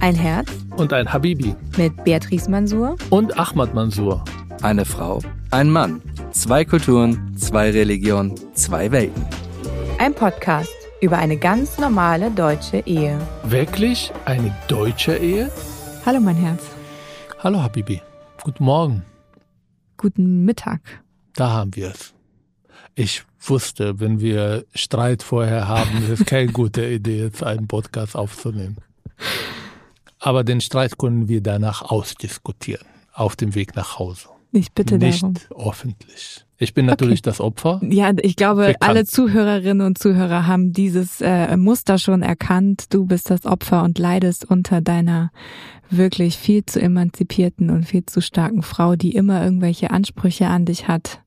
Ein Herz und ein Habibi. mit Beatrice Mansour. Und Ahmad Mansour. Eine Frau, ein Mann. Zwei Kulturen, zwei Religionen, zwei Welten. Ein Podcast über eine ganz normale deutsche Ehe. Wirklich eine deutsche Ehe? Hallo mein Herz. Hallo Habibi. Guten Morgen. Guten Mittag. Da haben wir es. Ich wusste, wenn wir Streit vorher haben, ist es keine gute Idee, jetzt einen Podcast aufzunehmen. Aber den Streit können wir danach ausdiskutieren, auf dem Weg nach Hause. Ich bitte Nicht darum. öffentlich. Ich bin natürlich das Opfer. Ja, ich glaube, Bekannt. alle Zuhörerinnen und Zuhörer haben dieses äh, Muster schon erkannt. Du bist das Opfer und leidest unter deiner wirklich viel zu emanzipierten und viel zu starken Frau, die immer irgendwelche Ansprüche an dich hat,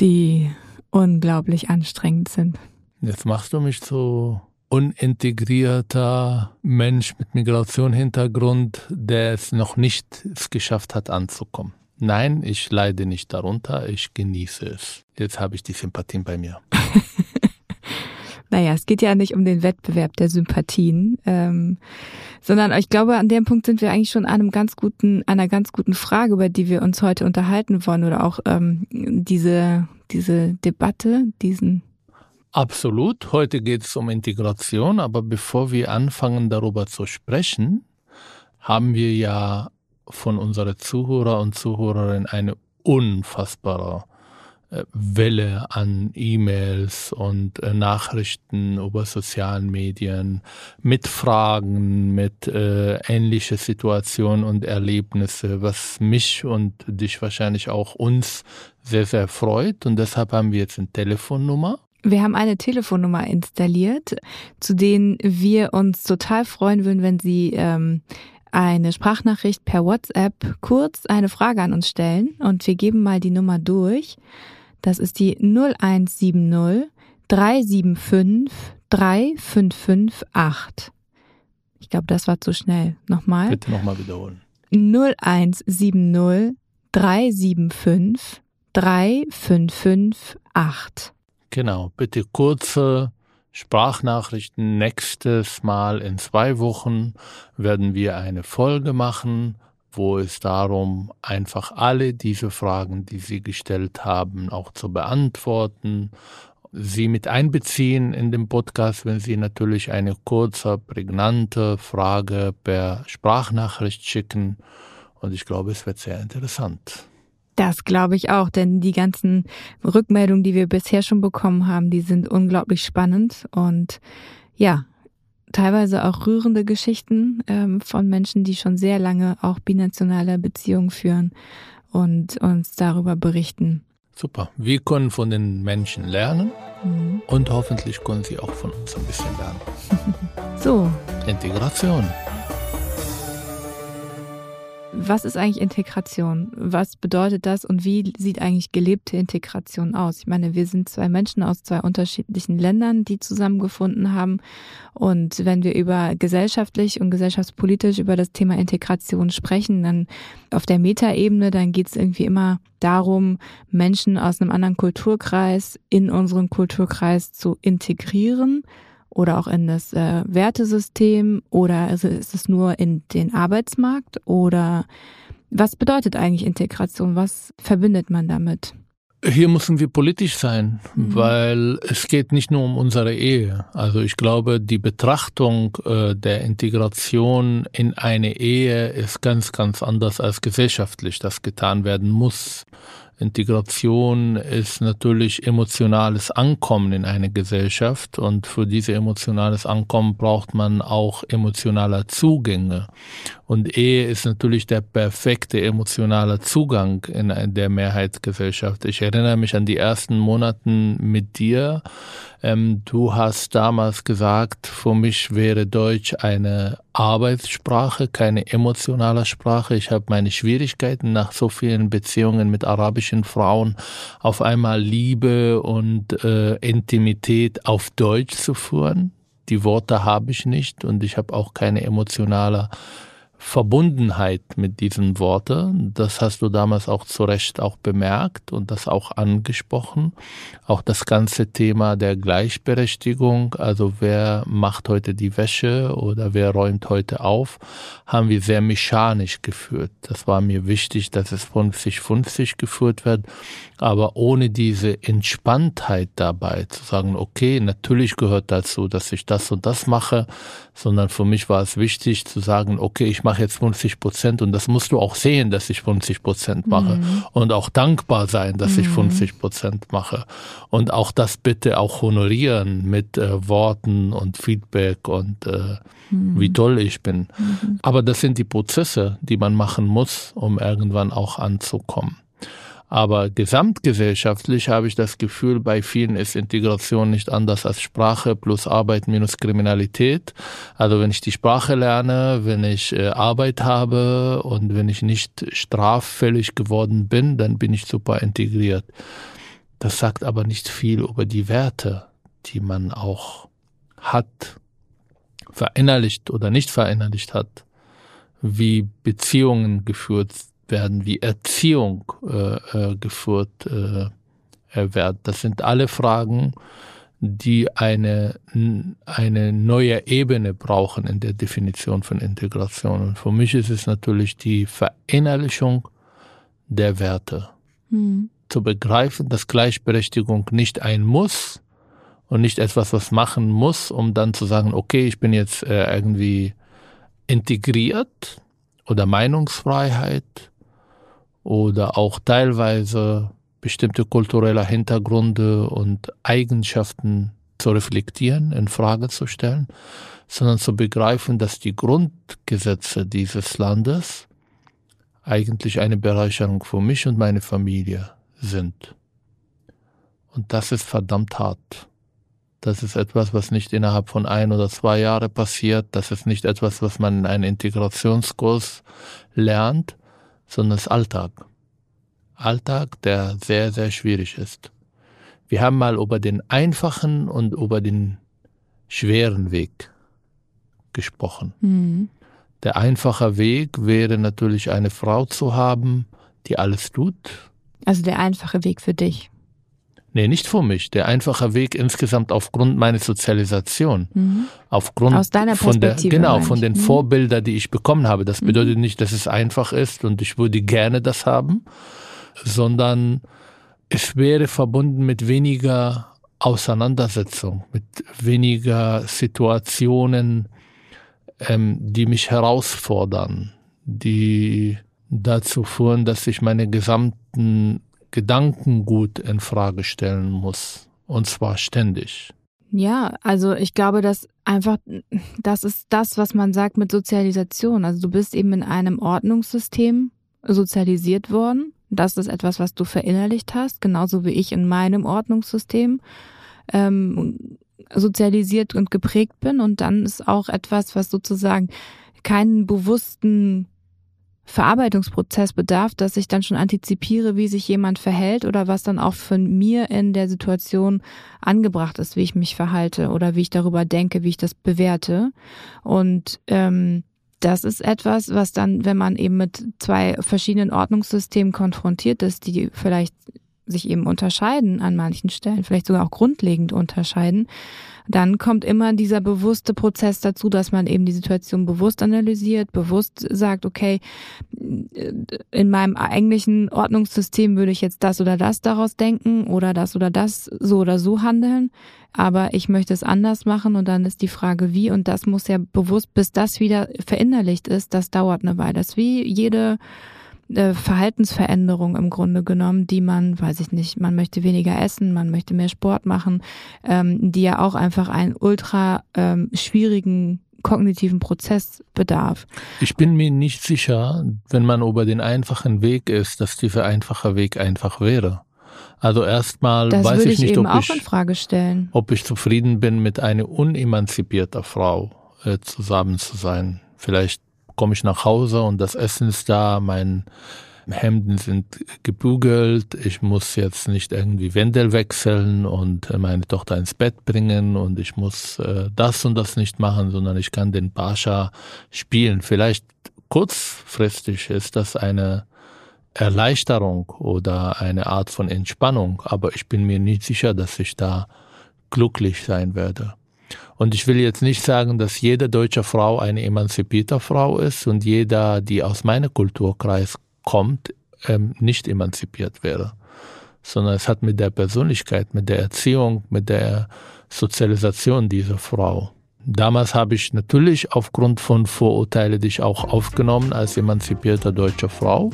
die unglaublich anstrengend sind. Jetzt machst du mich so unintegrierter Mensch mit Migrationshintergrund, der es noch nicht es geschafft hat anzukommen. Nein, ich leide nicht darunter, ich genieße es. Jetzt habe ich die Sympathien bei mir. Naja, es geht ja nicht um den Wettbewerb der Sympathien, ähm, sondern ich glaube, an dem Punkt sind wir eigentlich schon an einem ganz guten, einer ganz guten Frage, über die wir uns heute unterhalten wollen oder auch ähm, diese, diese Debatte, diesen Absolut, heute geht es um Integration, aber bevor wir anfangen darüber zu sprechen, haben wir ja von unseren Zuhörer und Zuhörerinnen eine unfassbare äh, Welle an E-Mails und äh, Nachrichten über sozialen Medien mit Fragen, mit äh, ähnliche Situationen und Erlebnisse, was mich und dich wahrscheinlich auch uns sehr, sehr freut. Und deshalb haben wir jetzt eine Telefonnummer. Wir haben eine Telefonnummer installiert, zu denen wir uns total freuen würden, wenn Sie ähm, eine Sprachnachricht per WhatsApp kurz eine Frage an uns stellen. Und wir geben mal die Nummer durch. Das ist die 0170 375 3558. Ich glaube, das war zu schnell. Nochmal. Bitte nochmal wiederholen. 0170 375 3558. Genau, bitte kurze Sprachnachrichten. Nächstes Mal in zwei Wochen werden wir eine Folge machen, wo es darum, einfach alle diese Fragen, die Sie gestellt haben, auch zu beantworten. Sie mit einbeziehen in den Podcast, wenn Sie natürlich eine kurze, prägnante Frage per Sprachnachricht schicken. Und ich glaube, es wird sehr interessant. Das glaube ich auch, denn die ganzen Rückmeldungen, die wir bisher schon bekommen haben, die sind unglaublich spannend und ja, teilweise auch rührende Geschichten ähm, von Menschen, die schon sehr lange auch binationale Beziehungen führen und uns darüber berichten. Super. Wir können von den Menschen lernen Mhm. und hoffentlich können Sie auch von uns ein bisschen lernen. So, Integration. Was ist eigentlich Integration? Was bedeutet das und wie sieht eigentlich gelebte Integration aus? Ich meine, wir sind zwei Menschen aus zwei unterschiedlichen Ländern, die zusammengefunden haben. Und wenn wir über gesellschaftlich und gesellschaftspolitisch über das Thema Integration sprechen, dann auf der Metaebene, dann geht es irgendwie immer darum, Menschen aus einem anderen Kulturkreis in unseren Kulturkreis zu integrieren oder auch in das äh, Wertesystem oder ist es- ist es nur in den Arbeitsmarkt oder was bedeutet eigentlich Integration? Was verbindet man damit? Hier müssen wir politisch sein, Mhm. weil es geht nicht nur um unsere Ehe. Also ich glaube, die Betrachtung äh, der Integration in eine Ehe ist ganz, ganz anders als gesellschaftlich das getan werden muss. Integration ist natürlich emotionales Ankommen in eine Gesellschaft und für diese emotionales Ankommen braucht man auch emotionale Zugänge. Und Ehe ist natürlich der perfekte emotionale Zugang in der Mehrheitsgesellschaft. Ich erinnere mich an die ersten Monaten mit dir. Ähm, du hast damals gesagt, für mich wäre Deutsch eine Arbeitssprache, keine emotionale Sprache. Ich habe meine Schwierigkeiten nach so vielen Beziehungen mit arabischen Frauen auf einmal Liebe und äh, Intimität auf Deutsch zu führen. Die Worte habe ich nicht und ich habe auch keine emotionale Verbundenheit mit diesen Worten. Das hast du damals auch zu Recht auch bemerkt und das auch angesprochen. Auch das ganze Thema der Gleichberechtigung, also wer macht heute die Wäsche oder wer räumt heute auf, haben wir sehr mechanisch geführt. Das war mir wichtig, dass es 50-50 geführt wird, aber ohne diese Entspanntheit dabei zu sagen, okay, natürlich gehört dazu, dass ich das und das mache, sondern für mich war es wichtig zu sagen, okay, ich mache jetzt 50 Prozent und das musst du auch sehen, dass ich 50 Prozent mache mhm. und auch dankbar sein, dass mhm. ich 50 Prozent mache und auch das bitte auch honorieren mit äh, Worten und Feedback und äh, mhm. wie toll ich bin. Mhm. Aber das sind die Prozesse, die man machen muss, um irgendwann auch anzukommen. Aber gesamtgesellschaftlich habe ich das Gefühl, bei vielen ist Integration nicht anders als Sprache plus Arbeit minus Kriminalität. Also wenn ich die Sprache lerne, wenn ich äh, Arbeit habe und wenn ich nicht straffällig geworden bin, dann bin ich super integriert. Das sagt aber nicht viel über die Werte, die man auch hat, verinnerlicht oder nicht verinnerlicht hat, wie Beziehungen geführt werden, wie Erziehung äh, äh, geführt äh, wird. Das sind alle Fragen, die eine, eine neue Ebene brauchen in der Definition von Integration. Und für mich ist es natürlich die Verinnerlichung der Werte. Mhm. Zu begreifen, dass Gleichberechtigung nicht ein Muss und nicht etwas, was machen muss, um dann zu sagen, okay, ich bin jetzt äh, irgendwie integriert oder Meinungsfreiheit oder auch teilweise bestimmte kulturelle Hintergründe und Eigenschaften zu reflektieren, in Frage zu stellen, sondern zu begreifen, dass die Grundgesetze dieses Landes eigentlich eine Bereicherung für mich und meine Familie sind. Und das ist verdammt hart. Das ist etwas, was nicht innerhalb von ein oder zwei Jahren passiert. Das ist nicht etwas, was man in einem Integrationskurs lernt, sondern das Alltag. Alltag, der sehr, sehr schwierig ist. Wir haben mal über den einfachen und über den schweren Weg gesprochen. Mhm. Der einfache Weg wäre natürlich eine Frau zu haben, die alles tut. Also der einfache Weg für dich. Nee, nicht für mich. Der einfache Weg insgesamt aufgrund meiner Sozialisation. Mhm. Aufgrund Aus deiner von der, genau, von den mhm. Vorbildern, die ich bekommen habe. Das mhm. bedeutet nicht, dass es einfach ist und ich würde gerne das haben, sondern es wäre verbunden mit weniger Auseinandersetzung, mit weniger Situationen, ähm, die mich herausfordern, die dazu führen, dass ich meine gesamten Gedankengut in Frage stellen muss. Und zwar ständig. Ja, also ich glaube, dass einfach, das ist das, was man sagt mit Sozialisation. Also du bist eben in einem Ordnungssystem sozialisiert worden. Das ist etwas, was du verinnerlicht hast, genauso wie ich in meinem Ordnungssystem ähm, sozialisiert und geprägt bin. Und dann ist auch etwas, was sozusagen keinen bewussten Verarbeitungsprozess bedarf, dass ich dann schon antizipiere, wie sich jemand verhält oder was dann auch von mir in der Situation angebracht ist, wie ich mich verhalte oder wie ich darüber denke, wie ich das bewerte. Und ähm, das ist etwas, was dann, wenn man eben mit zwei verschiedenen Ordnungssystemen konfrontiert ist, die vielleicht sich eben unterscheiden an manchen Stellen, vielleicht sogar auch grundlegend unterscheiden, dann kommt immer dieser bewusste Prozess dazu, dass man eben die Situation bewusst analysiert, bewusst sagt, okay, in meinem eigentlichen Ordnungssystem würde ich jetzt das oder das daraus denken oder das oder das so oder so handeln, aber ich möchte es anders machen und dann ist die Frage, wie und das muss ja bewusst, bis das wieder verinnerlicht ist, das dauert eine Weile. Das ist wie jede äh, Verhaltensveränderung im Grunde genommen, die man, weiß ich nicht, man möchte weniger essen, man möchte mehr Sport machen, ähm, die ja auch einfach einen ultra ähm, schwierigen kognitiven Prozess bedarf. Ich bin mir nicht sicher, wenn man über den einfachen Weg ist, dass dieser einfache Weg einfach wäre. Also erstmal das weiß ich, ich nicht, ob ich, ob ich zufrieden bin, mit einer unemanzipierter Frau äh, zusammen zu sein. Vielleicht komme ich nach Hause und das Essen ist da, mein Hemden sind gebügelt, ich muss jetzt nicht irgendwie Wendel wechseln und meine Tochter ins Bett bringen und ich muss äh, das und das nicht machen, sondern ich kann den Pascha spielen. Vielleicht kurzfristig ist das eine Erleichterung oder eine Art von Entspannung, aber ich bin mir nicht sicher, dass ich da glücklich sein werde. Und ich will jetzt nicht sagen, dass jede deutsche Frau eine emanzipierte Frau ist und jeder, die aus meinem Kulturkreis kommt, ähm, nicht emanzipiert wäre, sondern es hat mit der Persönlichkeit, mit der Erziehung, mit der Sozialisation dieser Frau. Damals habe ich natürlich aufgrund von Vorurteilen dich auch aufgenommen als emanzipierte deutsche Frau,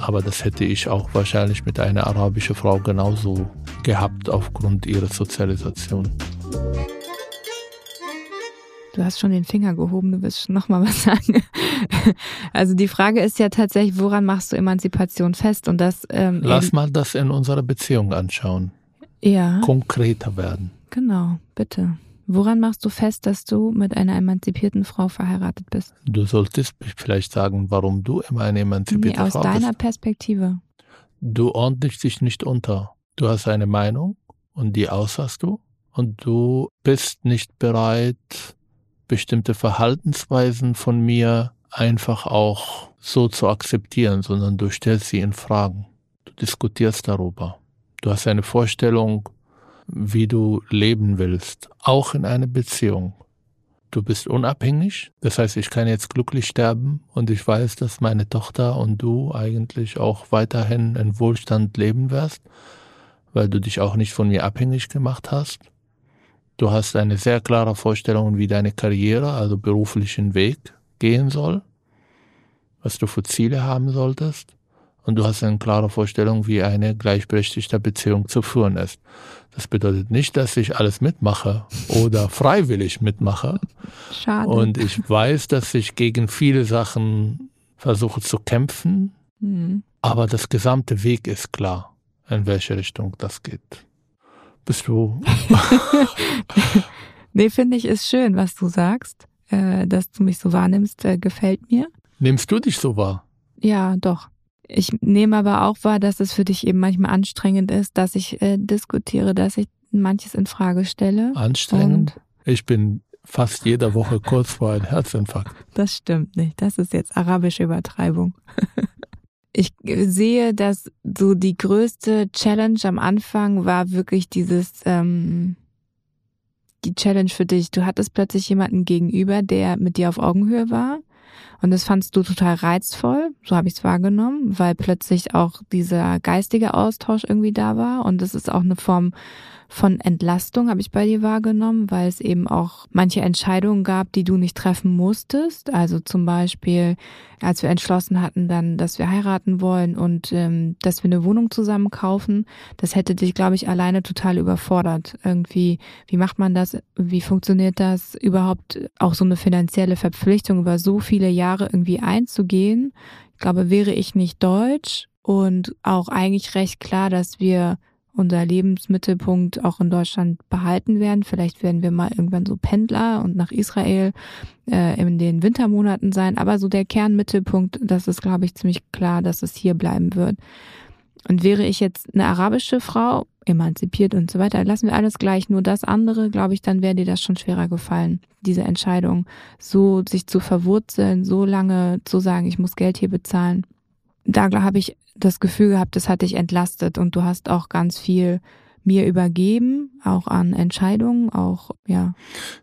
aber das hätte ich auch wahrscheinlich mit einer arabischen Frau genauso gehabt aufgrund ihrer Sozialisation. Du hast schon den Finger gehoben, du willst noch mal was sagen. Also die Frage ist ja tatsächlich, woran machst du Emanzipation fest? Und das ähm, lass mal das in unserer Beziehung anschauen. Ja. Konkreter werden. Genau, bitte. Woran machst du fest, dass du mit einer emanzipierten Frau verheiratet bist? Du solltest vielleicht sagen, warum du immer eine emanzipierte nee, Frau bist. Aus deiner. Perspektive. Du ordnest dich nicht unter. Du hast eine Meinung und die äußerst du und du bist nicht bereit, bestimmte Verhaltensweisen von mir einfach auch so zu akzeptieren, sondern du stellst sie in Fragen. Du diskutierst darüber. Du hast eine Vorstellung, wie du leben willst, auch in einer Beziehung. Du bist unabhängig, das heißt, ich kann jetzt glücklich sterben und ich weiß, dass meine Tochter und du eigentlich auch weiterhin in Wohlstand leben wirst, weil du dich auch nicht von mir abhängig gemacht hast. Du hast eine sehr klare Vorstellung, wie deine Karriere, also beruflichen Weg gehen soll, was du für Ziele haben solltest. Und du hast eine klare Vorstellung, wie eine gleichberechtigte Beziehung zu führen ist. Das bedeutet nicht, dass ich alles mitmache oder freiwillig mitmache. Schade. Und ich weiß, dass ich gegen viele Sachen versuche zu kämpfen. Mhm. Aber das gesamte Weg ist klar, in welche Richtung das geht. Bist du? nee, finde ich, ist schön, was du sagst. Äh, dass du mich so wahrnimmst, äh, gefällt mir. Nimmst du dich so wahr? Ja, doch. Ich nehme aber auch wahr, dass es für dich eben manchmal anstrengend ist, dass ich äh, diskutiere, dass ich manches in Frage stelle. Anstrengend? ich bin fast jede Woche kurz vor einem Herzinfarkt. Das stimmt nicht. Das ist jetzt arabische Übertreibung. ich sehe, dass so die größte Challenge am Anfang war wirklich dieses, ähm, die Challenge für dich. Du hattest plötzlich jemanden gegenüber, der mit dir auf Augenhöhe war. Und das fandst du total reizvoll, so habe ich es wahrgenommen, weil plötzlich auch dieser geistige Austausch irgendwie da war. Und das ist auch eine Form von Entlastung habe ich bei dir wahrgenommen, weil es eben auch manche Entscheidungen gab, die du nicht treffen musstest. Also zum Beispiel, als wir entschlossen hatten dann, dass wir heiraten wollen und ähm, dass wir eine Wohnung zusammen kaufen, das hätte dich, glaube ich, alleine total überfordert. Irgendwie, wie macht man das? Wie funktioniert das überhaupt? Auch so eine finanzielle Verpflichtung über so viele Jahre irgendwie einzugehen. Ich glaube, wäre ich nicht deutsch und auch eigentlich recht klar, dass wir unser Lebensmittelpunkt auch in Deutschland behalten werden. Vielleicht werden wir mal irgendwann so Pendler und nach Israel äh, in den Wintermonaten sein. Aber so der Kernmittelpunkt, das ist, glaube ich, ziemlich klar, dass es hier bleiben wird. Und wäre ich jetzt eine arabische Frau, emanzipiert und so weiter, lassen wir alles gleich, nur das andere, glaube ich, dann wäre dir das schon schwerer gefallen, diese Entscheidung, so sich zu verwurzeln, so lange zu sagen, ich muss Geld hier bezahlen. Da habe ich das Gefühl gehabt, das hat dich entlastet und du hast auch ganz viel mir übergeben, auch an Entscheidungen, auch, ja.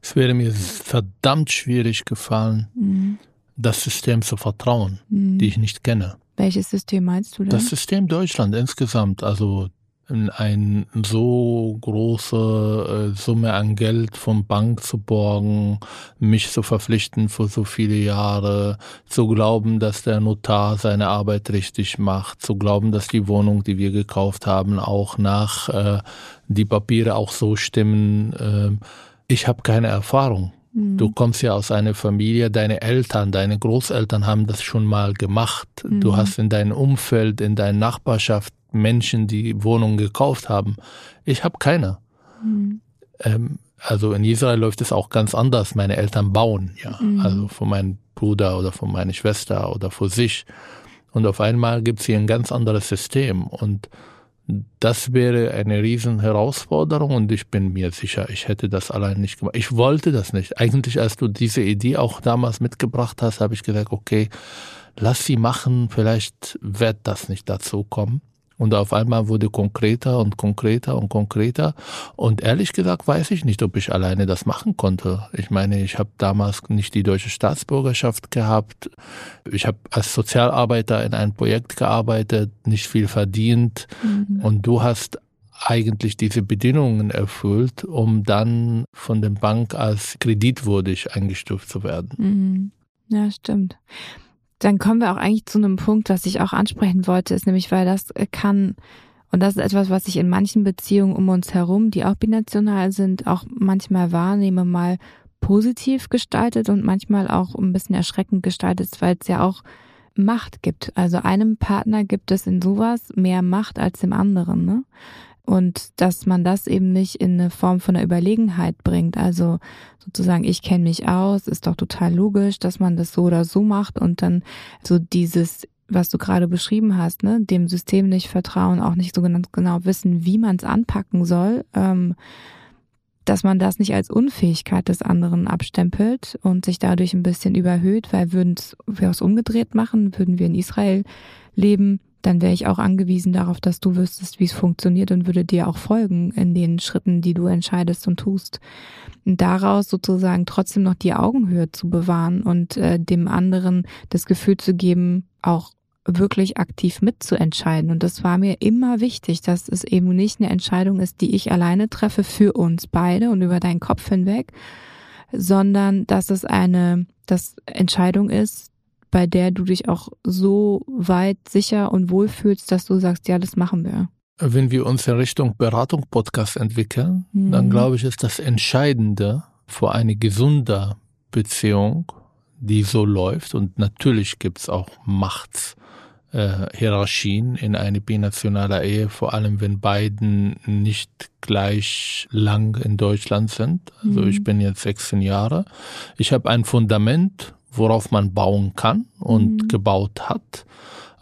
Es wäre mir verdammt schwierig gefallen, mhm. das System zu vertrauen, mhm. die ich nicht kenne. Welches System meinst du denn? Das System Deutschland insgesamt, also eine so große äh, Summe an Geld vom Bank zu borgen, mich zu verpflichten für so viele Jahre, zu glauben, dass der Notar seine Arbeit richtig macht, zu glauben, dass die Wohnung, die wir gekauft haben, auch nach äh, die Papiere auch so stimmen. Äh, ich habe keine Erfahrung. Mhm. Du kommst ja aus einer Familie, deine Eltern, deine Großeltern haben das schon mal gemacht. Mhm. Du hast in deinem Umfeld, in deiner Nachbarschaft Menschen, die Wohnungen gekauft haben. Ich habe keine. Mhm. Ähm, also in Israel läuft es auch ganz anders. Meine Eltern bauen, ja. Mhm. Also von meinem Bruder oder von meiner Schwester oder für sich. Und auf einmal gibt es hier ein ganz anderes System. Und Das wäre eine riesen Herausforderung und ich bin mir sicher, ich hätte das allein nicht gemacht. Ich wollte das nicht. Eigentlich, als du diese Idee auch damals mitgebracht hast, habe ich gesagt, okay, lass sie machen, vielleicht wird das nicht dazu kommen. Und auf einmal wurde konkreter und konkreter und konkreter. Und ehrlich gesagt weiß ich nicht, ob ich alleine das machen konnte. Ich meine, ich habe damals nicht die deutsche Staatsbürgerschaft gehabt. Ich habe als Sozialarbeiter in einem Projekt gearbeitet, nicht viel verdient. Mhm. Und du hast eigentlich diese Bedingungen erfüllt, um dann von der Bank als kreditwürdig eingestuft zu werden. Mhm. Ja, stimmt dann kommen wir auch eigentlich zu einem Punkt, was ich auch ansprechen wollte, ist nämlich, weil das kann, und das ist etwas, was ich in manchen Beziehungen um uns herum, die auch binational sind, auch manchmal wahrnehme, mal positiv gestaltet und manchmal auch ein bisschen erschreckend gestaltet, weil es ja auch Macht gibt. Also einem Partner gibt es in sowas mehr Macht als dem anderen. Ne? Und dass man das eben nicht in eine Form von einer Überlegenheit bringt. Also sozusagen, ich kenne mich aus, ist doch total logisch, dass man das so oder so macht und dann so dieses was du gerade beschrieben hast, ne, dem System nicht vertrauen, auch nicht so ganz genau wissen, wie man es anpacken soll, ähm, dass man das nicht als Unfähigkeit des anderen abstempelt und sich dadurch ein bisschen überhöht, weil würden wir es umgedreht machen, würden wir in Israel leben, dann wäre ich auch angewiesen darauf, dass du wüsstest, wie es funktioniert und würde dir auch folgen in den Schritten, die du entscheidest und tust. Und daraus sozusagen trotzdem noch die Augenhöhe zu bewahren und äh, dem anderen das Gefühl zu geben, auch wirklich aktiv mitzuentscheiden. Und das war mir immer wichtig, dass es eben nicht eine Entscheidung ist, die ich alleine treffe für uns beide und über deinen Kopf hinweg, sondern dass es eine, das Entscheidung ist, bei der du dich auch so weit sicher und wohl fühlst, dass du sagst, ja, das machen wir? Wenn wir uns in Richtung Beratung Podcast entwickeln, mhm. dann glaube ich, ist das Entscheidende für eine gesunde Beziehung, die so läuft. Und natürlich gibt es auch Machtshierarchien äh, in eine binationale Ehe, vor allem wenn beiden nicht gleich lang in Deutschland sind. Also mhm. ich bin jetzt 16 Jahre. Ich habe ein Fundament, worauf man bauen kann und mhm. gebaut hat.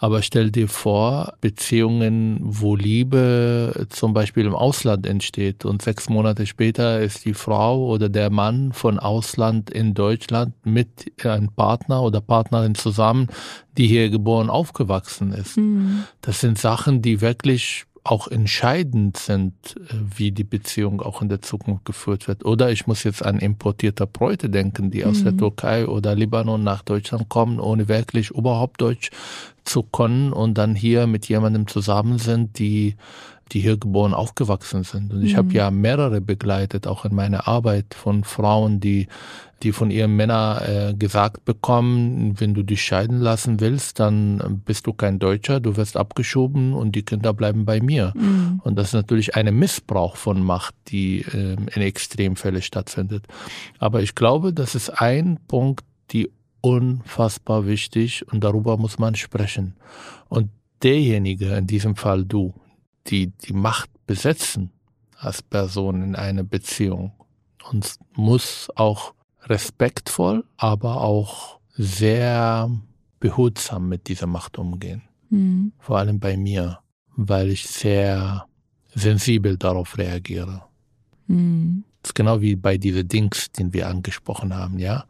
Aber stell dir vor, Beziehungen, wo Liebe zum Beispiel im Ausland entsteht und sechs Monate später ist die Frau oder der Mann von Ausland in Deutschland mit einem Partner oder Partnerin zusammen, die hier geboren aufgewachsen ist. Mhm. Das sind Sachen, die wirklich auch entscheidend sind, äh, wie die Beziehung auch in der Zukunft geführt wird. Oder ich muss jetzt an importierte Bräute denken, die aus mhm. der Türkei oder Libanon nach Deutschland kommen, ohne wirklich überhaupt Deutsch zu können und dann hier mit jemandem zusammen sind, die die hier geboren aufgewachsen sind. Und ich mhm. habe ja mehrere begleitet, auch in meiner Arbeit von Frauen, die die von ihren Männern äh, gesagt bekommen, wenn du dich scheiden lassen willst, dann bist du kein Deutscher, du wirst abgeschoben und die Kinder bleiben bei mir. Mhm. Und das ist natürlich ein Missbrauch von Macht, die äh, in Extremfällen stattfindet. Aber ich glaube, das ist ein Punkt, die unfassbar wichtig und darüber muss man sprechen. Und derjenige, in diesem Fall du, die die Macht besetzen als Person in einer Beziehung und muss auch respektvoll, aber auch sehr behutsam mit dieser Macht umgehen. Mhm. Vor allem bei mir, weil ich sehr sensibel darauf reagiere. Mhm. Das ist genau wie bei diesen Dings, den wir angesprochen haben, ja.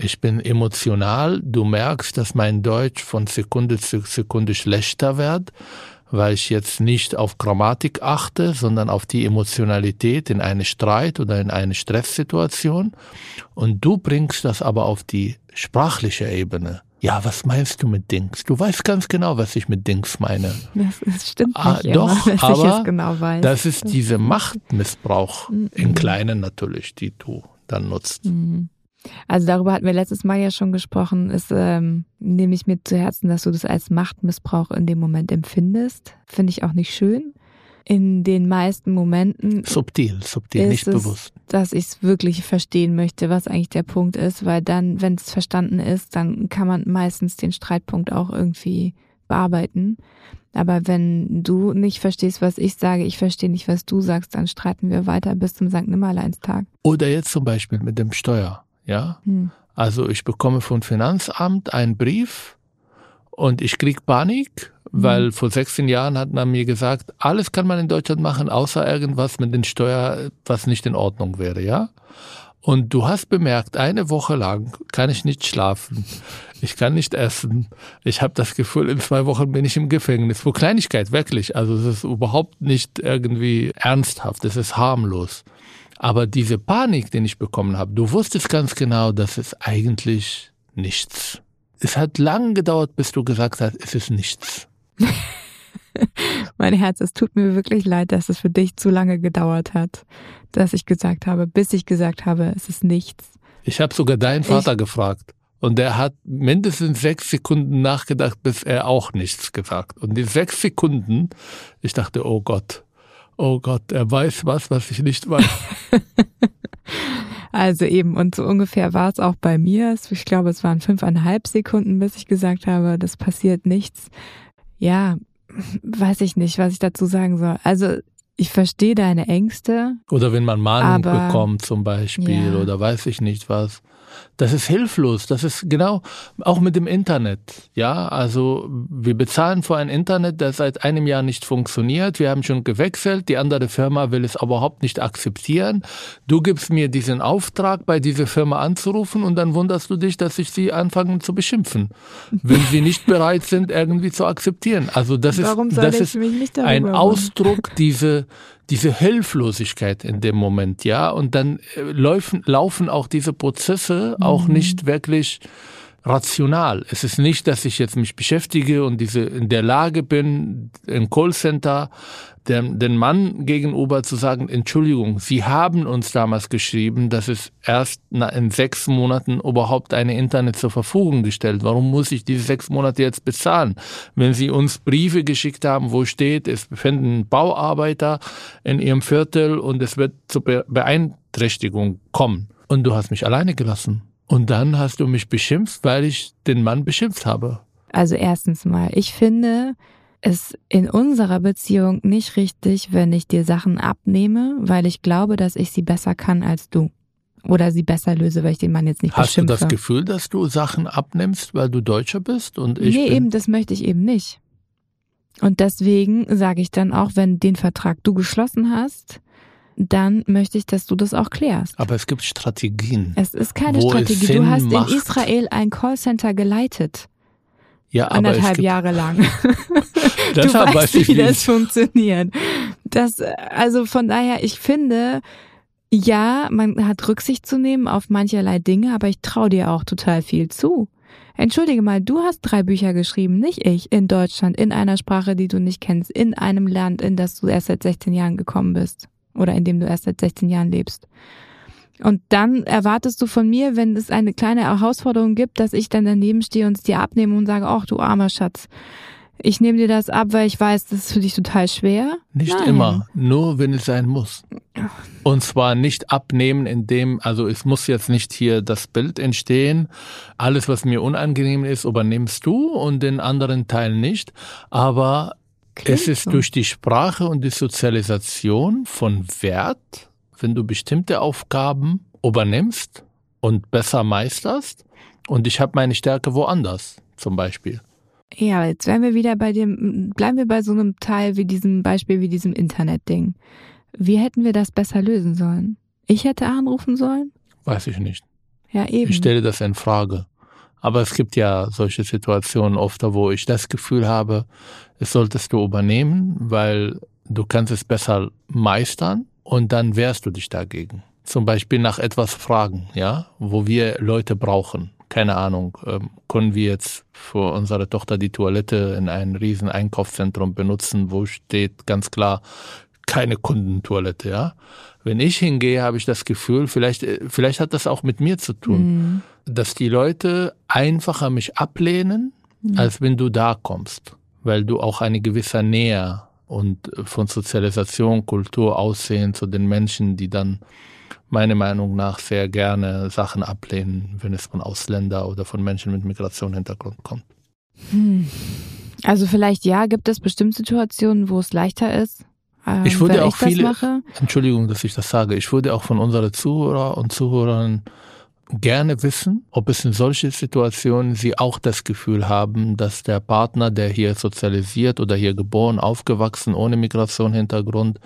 Ich bin emotional, du merkst, dass mein Deutsch von Sekunde zu Sekunde schlechter wird, weil ich jetzt nicht auf Grammatik achte, sondern auf die Emotionalität in eine Streit oder in eine Stresssituation. Und du bringst das aber auf die sprachliche Ebene. Ja, was meinst du mit Dings? Du weißt ganz genau, was ich mit Dings meine. Das, das stimmt ah, nicht. Doch, immer, aber genau das ist diese Machtmissbrauch mhm. in Kleinen natürlich, die du dann nutzt. Mhm. Also darüber hatten wir letztes Mal ja schon gesprochen. Ist, ähm, nehme ich mir zu Herzen, dass du das als Machtmissbrauch in dem Moment empfindest. Finde ich auch nicht schön. In den meisten Momenten. Subtil, subtil, nicht es, bewusst. Dass ich es wirklich verstehen möchte, was eigentlich der Punkt ist, weil dann, wenn es verstanden ist, dann kann man meistens den Streitpunkt auch irgendwie bearbeiten. Aber wenn du nicht verstehst, was ich sage, ich verstehe nicht, was du sagst, dann streiten wir weiter bis zum St. Nimmerleinstag. Oder jetzt zum Beispiel mit dem Steuer. Ja, hm. also ich bekomme vom Finanzamt einen Brief Und ich krieg Panik, weil mhm. vor 16 Jahren hat man mir gesagt, alles kann man in Deutschland machen, außer irgendwas mit den Steuer, was nicht in Ordnung wäre, ja? Und du hast bemerkt, eine Woche lang kann ich nicht schlafen, ich kann nicht essen. Ich habe das Gefühl, in zwei Wochen bin ich im Gefängnis. Wo Kleinigkeit, wirklich. Also es ist überhaupt nicht irgendwie ernsthaft, es ist harmlos. Aber diese Panik, den ich bekommen habe, du wusstest ganz genau, das ist eigentlich nichts. Es hat lang gedauert, bis du gesagt hast, es ist nichts. mein Herz, es tut mir wirklich leid, dass es für dich zu lange gedauert hat, dass ich gesagt habe, bis ich gesagt habe, es ist nichts. Ich habe sogar deinen Vater ich, gefragt. Und der hat mindestens sechs Sekunden nachgedacht, bis er auch nichts gesagt. Und die sechs Sekunden, ich dachte, oh Gott, oh Gott, er weiß was, was ich nicht weiß. also eben, und so ungefähr war es auch bei mir. Ich glaube, es waren fünfeinhalb Sekunden, bis ich gesagt habe, das passiert nichts. Ja, weiß ich nicht, was ich dazu sagen soll. Also ich verstehe deine Ängste. Oder wenn man Mahnung bekommt zum Beispiel ja. oder weiß ich nicht was. Das ist hilflos. Das ist genau auch mit dem Internet. Ja, also wir bezahlen für ein Internet, das seit einem Jahr nicht funktioniert. Wir haben schon gewechselt. Die andere Firma will es überhaupt nicht akzeptieren. Du gibst mir diesen Auftrag, bei dieser Firma anzurufen und dann wunderst du dich, dass ich sie anfange zu beschimpfen, wenn sie nicht bereit sind, irgendwie zu akzeptieren. Also das Warum ist, das ist ein Ausdruck diese diese Hilflosigkeit in dem Moment, ja, und dann äh, laufen, laufen auch diese Prozesse mhm. auch nicht wirklich rational. Es ist nicht, dass ich jetzt mich beschäftige und diese in der Lage bin, im Callcenter dem, den Mann gegenüber zu sagen, Entschuldigung, Sie haben uns damals geschrieben, dass es erst in sechs Monaten überhaupt eine Internet zur Verfügung gestellt. Warum muss ich diese sechs Monate jetzt bezahlen? Wenn Sie uns Briefe geschickt haben, wo steht, es befinden Bauarbeiter in Ihrem Viertel und es wird zur Beeinträchtigung kommen. Und du hast mich alleine gelassen. Und dann hast du mich beschimpft, weil ich den Mann beschimpft habe. Also erstens mal, ich finde es in unserer Beziehung nicht richtig, wenn ich dir Sachen abnehme, weil ich glaube, dass ich sie besser kann als du. Oder sie besser löse, weil ich den Mann jetzt nicht Hast beschimpfe. Hast du das Gefühl, dass du Sachen abnimmst, weil du Deutscher bist und ich Nee, eben, das möchte ich eben nicht. Und deswegen sage ich dann auch, wenn den Vertrag du geschlossen hast, dann möchte ich, dass du das auch klärst. Aber es gibt Strategien. Es ist keine Strategie. Du hast macht. in Israel ein Callcenter geleitet. Ja, anderthalb Jahre lang. du weißt, wie das funktioniert. Das, also von daher, ich finde, ja, man hat Rücksicht zu nehmen auf mancherlei Dinge, aber ich traue dir auch total viel zu. Entschuldige mal, du hast drei Bücher geschrieben, nicht ich, in Deutschland, in einer Sprache, die du nicht kennst, in einem Land, in das du erst seit 16 Jahren gekommen bist oder in dem du erst seit 16 Jahren lebst. Und dann erwartest du von mir, wenn es eine kleine Herausforderung gibt, dass ich dann daneben stehe und es dir abnehme und sage, ach du armer Schatz, ich nehme dir das ab, weil ich weiß, das ist für dich total schwer. Nicht Nein. immer, nur wenn es sein muss. Und zwar nicht abnehmen, indem, also es muss jetzt nicht hier das Bild entstehen, alles, was mir unangenehm ist, übernimmst du und den anderen Teil nicht. Aber Klingt es ist so. durch die Sprache und die Sozialisation von Wert, wenn du bestimmte Aufgaben übernimmst und besser meisterst. Und ich habe meine Stärke woanders, zum Beispiel. Ja, jetzt wären wir wieder bei dem, bleiben wir bei so einem Teil wie diesem Beispiel, wie diesem Internetding. Wie hätten wir das besser lösen sollen? Ich hätte anrufen sollen? Weiß ich nicht. Ja, eben. Ich stelle das in Frage. Aber es gibt ja solche Situationen oft, wo ich das Gefühl habe, es solltest du übernehmen, weil du kannst es besser meistern und dann wehrst du dich dagegen. Zum Beispiel nach etwas fragen, ja, wo wir Leute brauchen. Keine Ahnung, ähm, können wir jetzt für unsere Tochter die Toilette in einem riesen Einkaufszentrum benutzen, wo steht ganz klar keine Kundentoilette, ja. Wenn ich hingehe, habe ich das Gefühl, vielleicht, äh, vielleicht hat das auch mit mir zu tun, mhm. dass die Leute einfacher mich ablehnen, mhm. als wenn du da kommst, weil du auch eine gewisse Nähe und von Sozialisation, Kultur, Aussehen zu den Menschen, die dann meiner Meinung nach sehr gerne Sachen ablehnen, wenn es von Ausländer oder von Menschen mit Migrationshintergrund kommt. Hm. Also vielleicht ja, gibt es bestimmte Situationen, wo es leichter ist, ähm, ich wurde auch ich viele, Entschuldigung, dass ich das sage, ich wurde auch von unseren Zuhörer und Zuhörern gerne wissen, ob es in solchen Situationen sie auch das Gefühl haben, dass der Partner, der hier sozialisiert oder hier geboren, aufgewachsen, ohne Migrationshintergrund,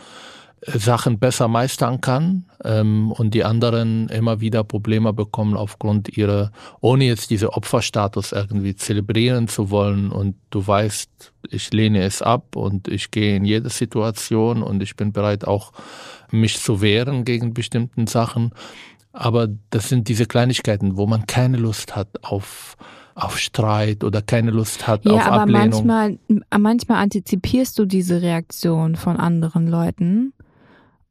Sachen besser meistern kann ähm, und die anderen immer wieder Probleme bekommen aufgrund ihrer, ohne jetzt diese Opferstatus irgendwie zelebrieren zu wollen und du weißt, ich lehne es ab und ich gehe in jede Situation und ich bin bereit auch mich zu wehren gegen bestimmten Sachen. Aber das sind diese Kleinigkeiten, wo man keine Lust hat auf auf Streit oder keine Lust hat ja, auf aber Ablehnung. Manchmal, manchmal antizipierst du diese Reaktion von anderen Leuten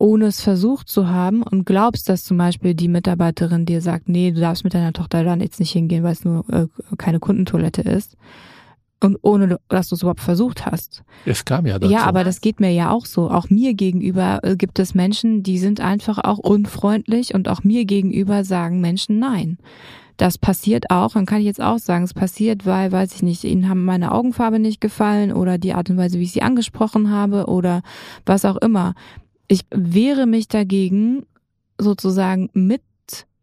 ohne es versucht zu haben und glaubst, dass zum Beispiel die Mitarbeiterin dir sagt, nee, du darfst mit deiner Tochter dann jetzt nicht hingehen, weil es nur äh, keine Kundentoilette ist. Und ohne, dass du es überhaupt versucht hast. Es kam ja dazu. Ja, aber das geht mir ja auch so. Auch mir gegenüber äh, gibt es Menschen, die sind einfach auch unfreundlich und auch mir gegenüber sagen Menschen nein. Das passiert auch, dann kann ich jetzt auch sagen, es passiert, weil, weiß ich nicht, ihnen haben meine Augenfarbe nicht gefallen oder die Art und Weise, wie ich sie angesprochen habe oder was auch immer. Ich wehre mich dagegen, sozusagen mit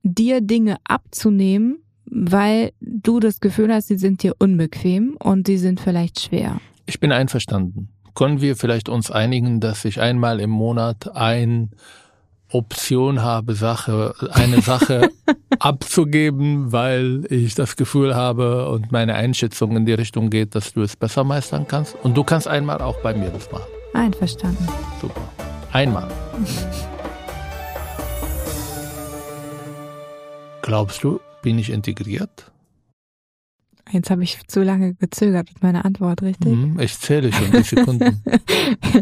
dir Dinge abzunehmen, weil du das Gefühl hast, sie sind dir unbequem und sie sind vielleicht schwer. Ich bin einverstanden. Können wir vielleicht uns einigen, dass ich einmal im Monat ein Option habe, Sache, eine Sache abzugeben, weil ich das Gefühl habe und meine Einschätzung in die Richtung geht, dass du es besser meistern kannst. Und du kannst einmal auch bei mir das machen. Einverstanden. Super. Einmal. Glaubst du, bin ich integriert? Jetzt habe ich zu lange gezögert mit meiner Antwort, richtig? Mhm, ich zähle schon die Sekunden.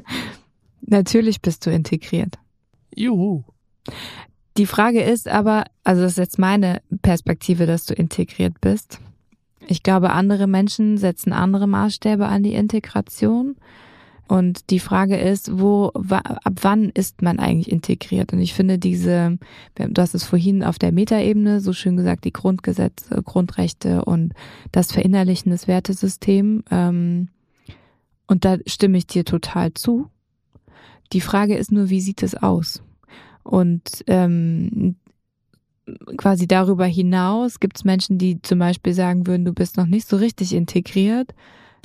Natürlich bist du integriert. Juhu. Die Frage ist aber, also das ist jetzt meine Perspektive, dass du integriert bist. Ich glaube, andere Menschen setzen andere Maßstäbe an die Integration. Und die Frage ist, wo, ab wann ist man eigentlich integriert? Und ich finde diese, du hast es vorhin auf der Metaebene so schön gesagt, die Grundgesetze, Grundrechte und das Verinnerlichen des Wertesystems. Ähm, und da stimme ich dir total zu. Die Frage ist nur, wie sieht es aus? Und ähm, quasi darüber hinaus gibt es Menschen, die zum Beispiel sagen würden, du bist noch nicht so richtig integriert